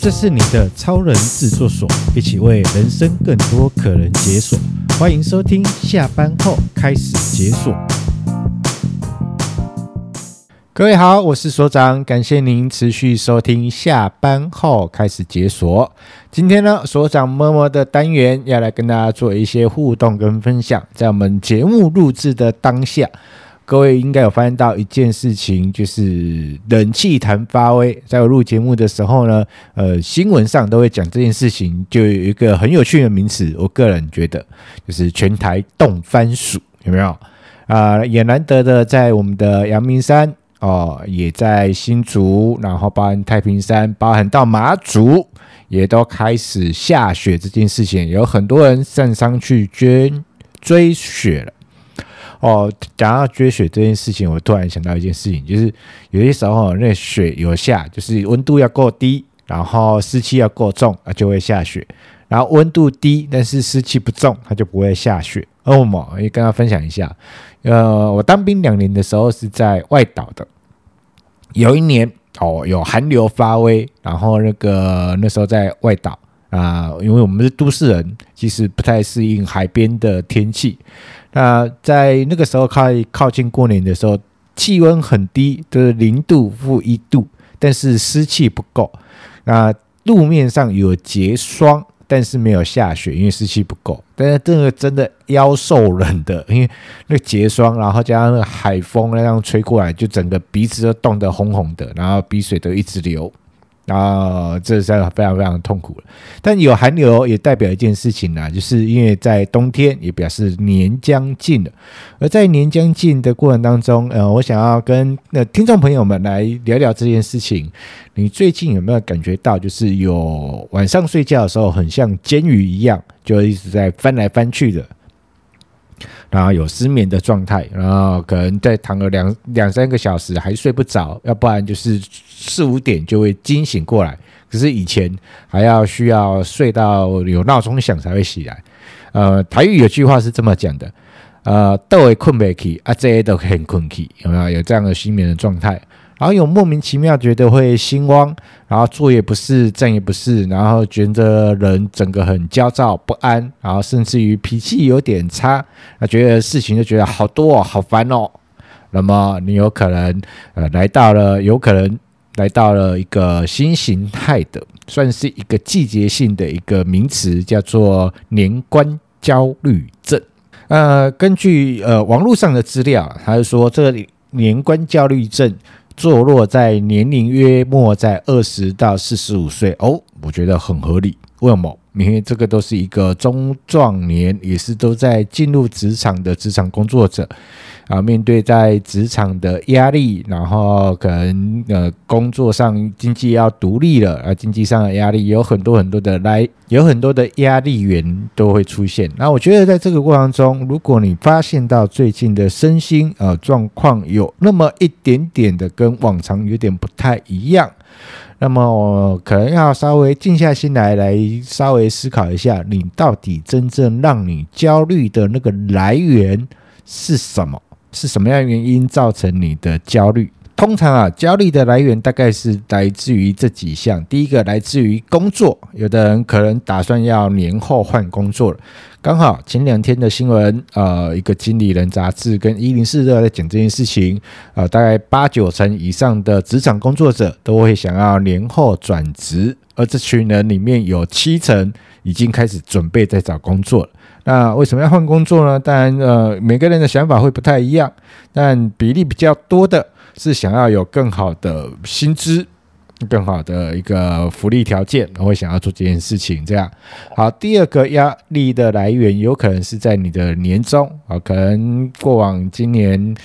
这是你的超人制作所，一起为人生更多可能解锁。欢迎收听，下班后开始解锁。各位好，我是所长，感谢您持续收听下班后开始解锁。今天呢，所长摸摸的单元要来跟大家做一些互动跟分享。在我们节目录制的当下，各位应该有发现到一件事情，就是冷气团发威。在我录节目的时候呢，呃，新闻上都会讲这件事情，就有一个很有趣的名词，我个人觉得就是全台冻番薯，有没有？啊、也难得的在我们的阳明山。哦，也在新竹，然后包含太平山，包含到马祖，也都开始下雪。这件事情有很多人上山去追追雪了。哦，讲到追雪这件事情，我突然想到一件事情，就是有些时候那雪有下，就是温度要够低，然后湿气要够重啊，就会下雪。然后温度低，但是湿气不重，它就不会下雪。哦嘛，也跟大家分享一下。呃，我当兵两年的时候是在外岛的。有一年哦，有寒流发威，然后那个那时候在外岛啊，因为我们是都市人，其实不太适应海边的天气。那在那个时候靠靠近过年的时候，气温很低，就是零度、负一度，但是湿气不够。那路面上有结霜。但是没有下雪，因为湿气不够。但是这个真的妖兽冷的，因为那结霜，然后加上那个海风那样吹过来，就整个鼻子都冻得红红的，然后鼻水都一直流。啊，这是非常非常痛苦了。但有寒流也代表一件事情呢，就是因为在冬天，也表示年将近了。而在年将近的过程当中，呃，我想要跟那听众朋友们来聊聊这件事情。你最近有没有感觉到，就是有晚上睡觉的时候，很像煎鱼一样，就一直在翻来翻去的？然后有失眠的状态，然后可能再躺个两两三个小时还睡不着，要不然就是四五点就会惊醒过来。可是以前还要需要睡到有闹钟响才会起来。呃，台语有句话是这么讲的，呃，都会困不起，啊，这些都很困起，有没有？有这样的失眠的状态？然后有莫名其妙觉得会心慌，然后坐也不是，站也不是，然后觉得人整个很焦躁不安，然后甚至于脾气有点差，啊，觉得事情就觉得好多哦，好烦哦。那么你有可能呃来到了，有可能来到了一个新形态的，算是一个季节性的一个名词，叫做年关焦虑症。呃，根据呃网络上的资料，他是说这个年关焦虑症。坐落在年龄约莫在二十到四十五岁哦，我觉得很合理。为什么？因为这个都是一个中壮年，也是都在进入职场的职场工作者。啊，面对在职场的压力，然后可能呃工作上经济要独立了，啊，经济上的压力有很多很多的来，有很多的压力源都会出现。那我觉得在这个过程中，如果你发现到最近的身心呃状况有那么一点点的跟往常有点不太一样，那么我可能要稍微静下心来，来稍微思考一下，你到底真正让你焦虑的那个来源是什么？是什么样的原因造成你的焦虑？通常啊，焦虑的来源大概是来自于这几项。第一个来自于工作，有的人可能打算要年后换工作了。刚好前两天的新闻，呃，一个经理人杂志跟一零四都在讲这件事情。呃，大概八九成以上的职场工作者都会想要年后转职，而这群人里面有七成已经开始准备在找工作了。那为什么要换工作呢？当然，呃，每个人的想法会不太一样，但比例比较多的是想要有更好的薪资、更好的一个福利条件，然后会想要做这件事情。这样好，第二个压力的来源有可能是在你的年终啊，可能过往今年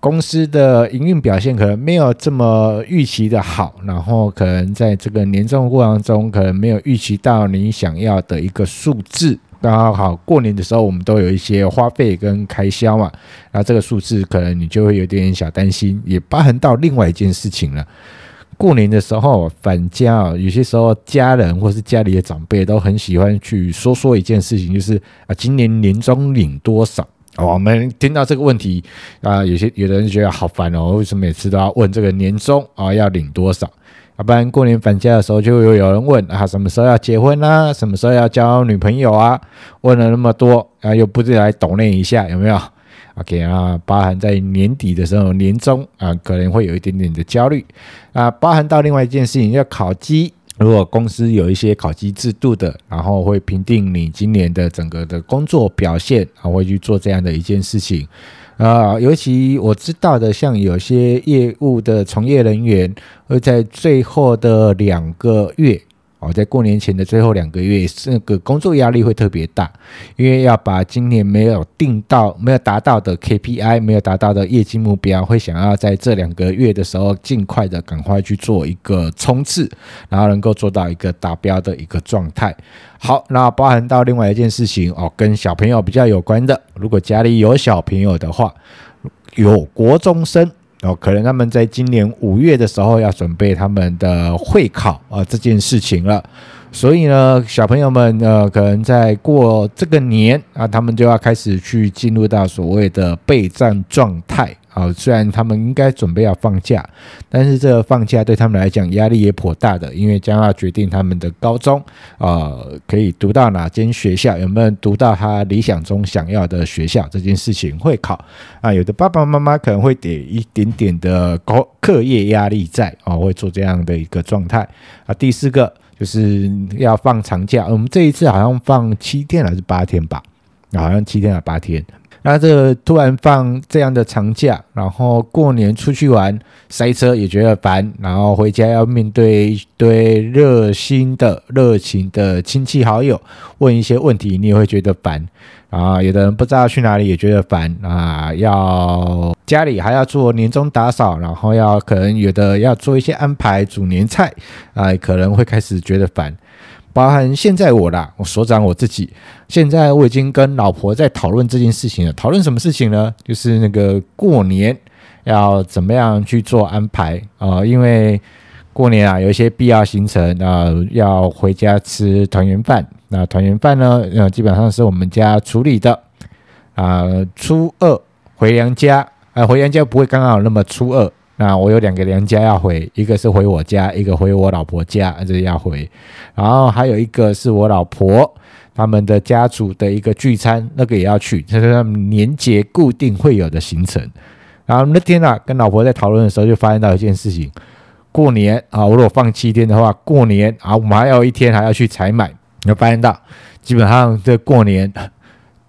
公司的营运表现可能没有这么预期的好，然后可能在这个年终过程中，可能没有预期到你想要的一个数字。刚好好，过年的时候我们都有一些花费跟开销嘛，那这个数字可能你就会有点小担心，也包含到另外一件事情了。过年的时候返家，有些时候家人或是家里的长辈都很喜欢去说说一件事情，就是啊，今年年终领多少？我们听到这个问题啊，有些有的人觉得好烦哦，为什么每次都要问这个年终啊要领多少？要不然过年返家的时候就有有人问啊，什么时候要结婚啊？什么时候要交女朋友啊？问了那么多啊，又不是来抖内一下有没有？OK 啊，包含在年底的时候，年终啊，可能会有一点点的焦虑啊，包含到另外一件事情，要考绩。如果公司有一些考绩制度的，然后会评定你今年的整个的工作表现，啊，会去做这样的一件事情，啊，尤其我知道的，像有些业务的从业人员会在最后的两个月。哦，在过年前的最后两个月，那个工作压力会特别大，因为要把今年没有定到、没有达到的 KPI、没有达到的业绩目标，会想要在这两个月的时候尽快的赶快去做一个冲刺，然后能够做到一个达标的一个状态。好，那包含到另外一件事情哦，跟小朋友比较有关的，如果家里有小朋友的话，有国中生。哦，可能他们在今年五月的时候要准备他们的会考啊，这件事情了。所以呢，小朋友们呃，可能在过这个年啊，他们就要开始去进入到所谓的备战状态。啊，虽然他们应该准备要放假，但是这个放假对他们来讲压力也颇大的，因为将要决定他们的高中啊，可以读到哪间学校，有没有读到他理想中想要的学校这件事情会考啊，有的爸爸妈妈可能会给一点点的高课业压力在啊，会做这样的一个状态啊。第四个就是要放长假，我们这一次好像放七天还是八天吧？好像七天还是八天。那这突然放这样的长假，然后过年出去玩塞车也觉得烦，然后回家要面对一堆热心的、热情的亲戚好友问一些问题，你也会觉得烦啊。有的人不知道去哪里也觉得烦啊，要家里还要做年终打扫，然后要可能有的要做一些安排煮年菜啊，可能会开始觉得烦。包含现在我啦，我所长我自己，现在我已经跟老婆在讨论这件事情了。讨论什么事情呢？就是那个过年要怎么样去做安排啊、因为过年啊，有一些必要行程啊、要回家吃团圆饭。那团圆饭呢，呃，基本上是我们家处理的啊、初二回娘家，啊、呃，回娘家不会刚好那么初二。那我有两个娘家要回，一个是回我家，一个回我老婆家，这要回。然后还有一个是我老婆他们的家族的一个聚餐，那个也要去，这是他们年节固定会有的行程。然后那天啊，跟老婆在讨论的时候，就发现到一件事情：过年啊，我如果放七天的话，过年啊，我们还有一天还要去采买。你就发现到，基本上这过年。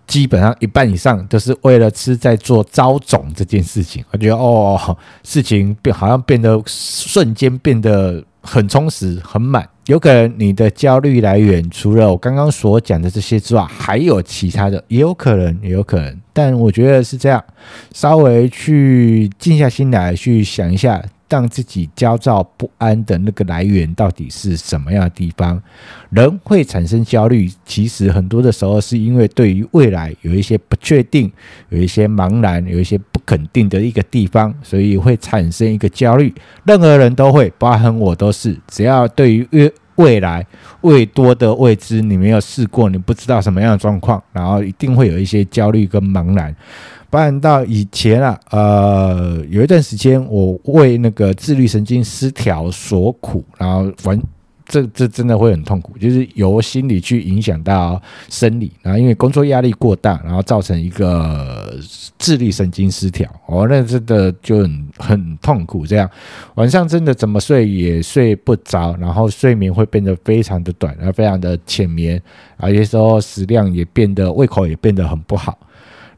基本上一半以上都是为了吃，在做招总这件事情。我觉得哦，事情变好像变得瞬间变得很充实、很满。有可能你的焦虑来源除了我刚刚所讲的这些之外，还有其他的，也有可能，也有可能。但我觉得是这样，稍微去静下心来去想一下。让自己焦躁不安的那个来源到底是什么样的地方？人会产生焦虑，其实很多的时候是因为对于未来有一些不确定，有一些茫然，有一些不肯定的一个地方，所以会产生一个焦虑。任何人都会，包含我都是。只要对于未未来未多的未知，你没有试过，你不知道什么样的状况，然后一定会有一些焦虑跟茫然。发展到以前啊，呃，有一段时间我为那个自律神经失调所苦，然后完，这这真的会很痛苦，就是由心理去影响到生理，然后因为工作压力过大，然后造成一个自律神经失调，哦，那真的就很很痛苦，这样晚上真的怎么睡也睡不着，然后睡眠会变得非常的短，然后非常的浅眠，啊，有些时候食量也变得胃口也变得很不好。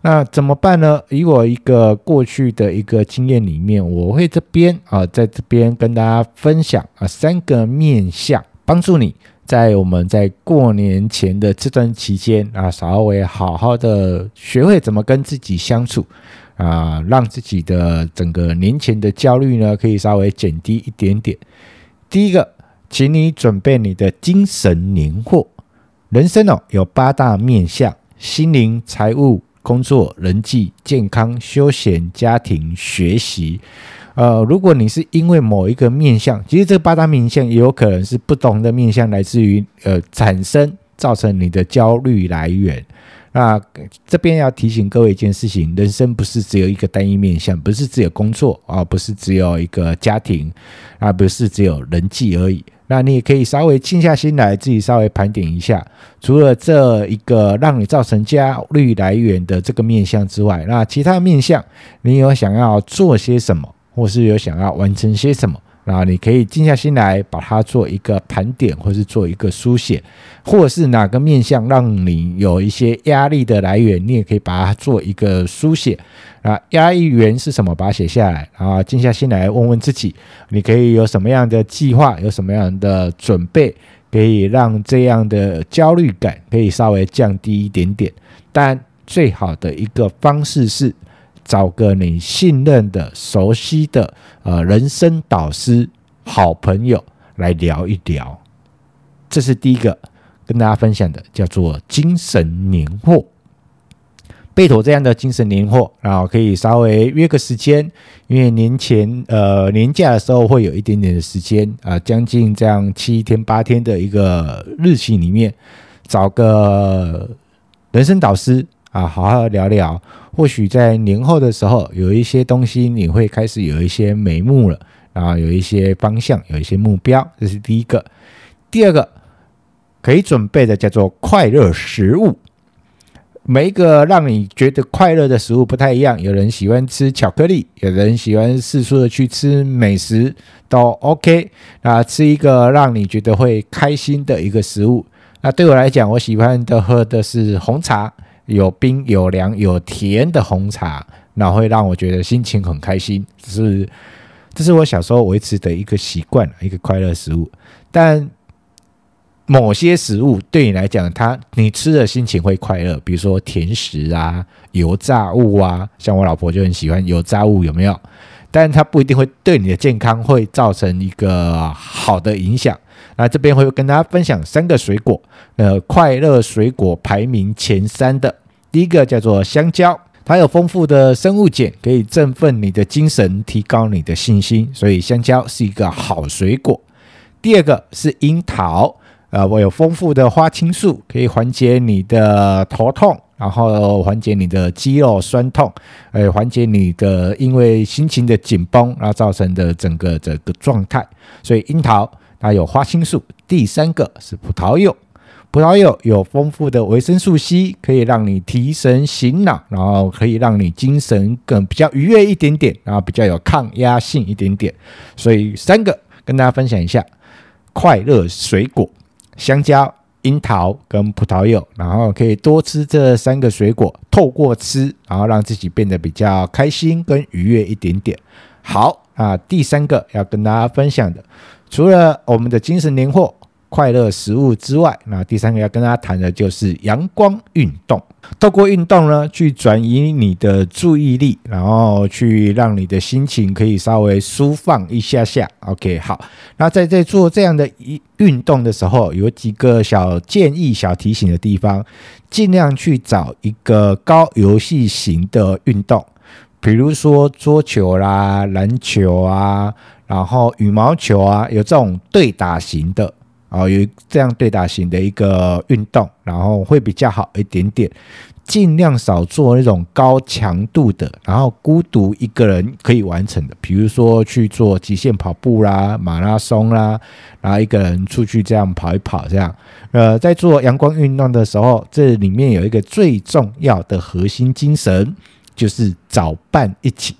那怎么办呢？以我一个过去的一个经验里面，我会这边啊，在这边跟大家分享啊三个面向，帮助你在我们在过年前的这段期间啊，稍微好好的学会怎么跟自己相处啊，让自己的整个年前的焦虑呢，可以稍微减低一点点。第一个，请你准备你的精神年货。人生哦，有八大面向：心灵、财务。工作、人际、健康、休闲、家庭、学习，呃，如果你是因为某一个面相，其实这八大面相也有可能是不同的面相来自于呃产生造成你的焦虑来源。那这边要提醒各位一件事情：人生不是只有一个单一面相，不是只有工作啊，不是只有一个家庭啊，不是只有人际而已。那你也可以稍微静下心来，自己稍微盘点一下，除了这一个让你造成焦虑来源的这个面相之外，那其他面相你有想要做些什么，或是有想要完成些什么？然后你可以静下心来，把它做一个盘点，或是做一个书写，或是哪个面向让你有一些压力的来源，你也可以把它做一个书写。啊，压力源是什么？把它写下来，然后静下心来问问自己，你可以有什么样的计划，有什么样的准备，可以让这样的焦虑感可以稍微降低一点点。但最好的一个方式是。找个你信任的、熟悉的呃人生导师、好朋友来聊一聊，这是第一个跟大家分享的，叫做精神年货。备妥这样的精神年货，然后可以稍微约个时间，因为年前呃年假的时候会有一点点的时间啊，将近这样七天八天的一个日期里面，找个人生导师。啊，好好聊聊，或许在年后的时候，有一些东西你会开始有一些眉目了，然后有一些方向，有一些目标，这是第一个。第二个可以准备的叫做快乐食物，每一个让你觉得快乐的食物不太一样，有人喜欢吃巧克力，有人喜欢四处的去吃美食，都 OK。那吃一个让你觉得会开心的一个食物。那对我来讲，我喜欢的喝的是红茶。有冰有凉有甜的红茶，那会让我觉得心情很开心。这是这是我小时候维持的一个习惯，一个快乐食物。但某些食物对你来讲，它你吃的心情会快乐，比如说甜食啊、油炸物啊，像我老婆就很喜欢油炸物，有没有？但它不一定会对你的健康会造成一个好的影响。那这边会跟大家分享三个水果，呃，快乐水果排名前三的，第一个叫做香蕉，它有丰富的生物碱，可以振奋你的精神，提高你的信心，所以香蕉是一个好水果。第二个是樱桃，呃，我有丰富的花青素，可以缓解你的头痛，然后缓解你的肌肉酸痛，呃，缓解你的因为心情的紧绷，然后造成的整个这个状态，所以樱桃。它有花青素，第三个是葡萄柚，葡萄柚有丰富的维生素 C，可以让你提神醒脑，然后可以让你精神更比较愉悦一点点，然后比较有抗压性一点点。所以三个跟大家分享一下，快乐水果：香蕉、樱桃跟葡萄柚，然后可以多吃这三个水果，透过吃，然后让自己变得比较开心跟愉悦一点点。好啊，第三个要跟大家分享的。除了我们的精神年货、快乐食物之外，那第三个要跟大家谈的就是阳光运动。透过运动呢，去转移你的注意力，然后去让你的心情可以稍微舒放一下下。OK，好。那在在做这样的一运动的时候，有几个小建议、小提醒的地方，尽量去找一个高游戏型的运动，比如说桌球啦、篮球啊。然后羽毛球啊，有这种对打型的啊，有这样对打型的一个运动，然后会比较好一点点。尽量少做那种高强度的，然后孤独一个人可以完成的，比如说去做极限跑步啦、马拉松啦，然后一个人出去这样跑一跑，这样。呃，在做阳光运动的时候，这里面有一个最重要的核心精神，就是找伴一起。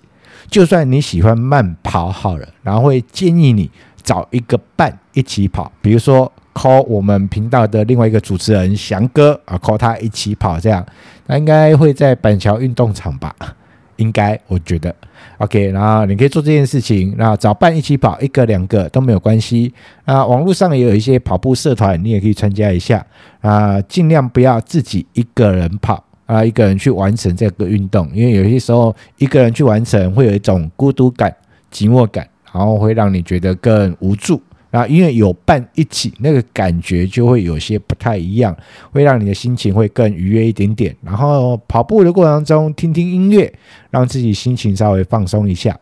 就算你喜欢慢跑好了，然后会建议你找一个伴一起跑，比如说 call 我们频道的另外一个主持人翔哥啊，call 他一起跑，这样他应该会在板桥运动场吧？应该我觉得 OK，然后你可以做这件事情，那找伴一起跑，一个两个都没有关系啊。网络上也有一些跑步社团，你也可以参加一下啊，尽量不要自己一个人跑。啊，一个人去完成这个运动，因为有些时候一个人去完成会有一种孤独感、寂寞感，然后会让你觉得更无助。啊，因为有伴一起，那个感觉就会有些不太一样，会让你的心情会更愉悦一点点。然后跑步的过程中听听音乐，让自己心情稍微放松一下。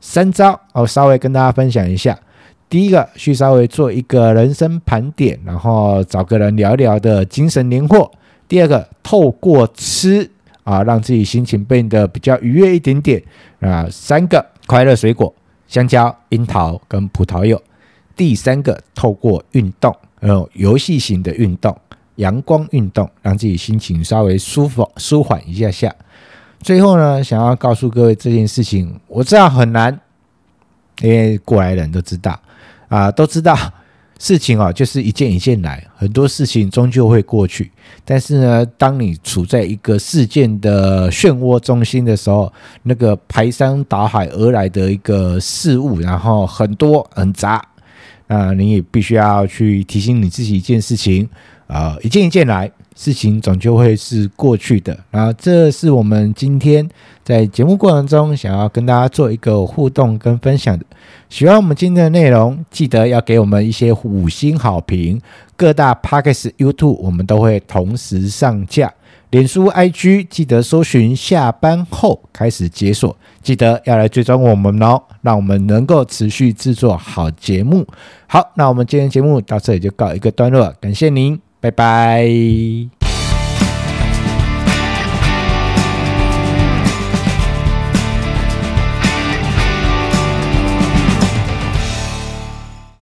三招，我稍微跟大家分享一下。第一个，去稍微做一个人生盘点，然后找个人聊一聊的精神年货。第二个，透过吃啊，让自己心情变得比较愉悦一点点啊。三个，快乐水果，香蕉、樱桃跟葡萄柚。第三个，透过运动，呃，游戏型的运动，阳光运动，让自己心情稍微舒服、舒缓一下下。最后呢，想要告诉各位这件事情，我知道很难，因为过来人都知道啊，都知道事情啊，就是一件一件来，很多事情终究会过去。但是呢，当你处在一个事件的漩涡中心的时候，那个排山倒海而来的一个事物，然后很多很杂。啊，你也必须要去提醒你自己一件事情，啊，一件一件来，事情总就会是过去的。然后，这是我们今天在节目过程中想要跟大家做一个互动跟分享的。喜欢我们今天的内容，记得要给我们一些五星好评。各大 Podcast、YouTube 我们都会同时上架。脸书、IG 记得搜寻下班后开始解锁，记得要来追踪我们哦，让我们能够持续制作好节目。好，那我们今天节目到这里就告一个段落，感谢您，拜拜。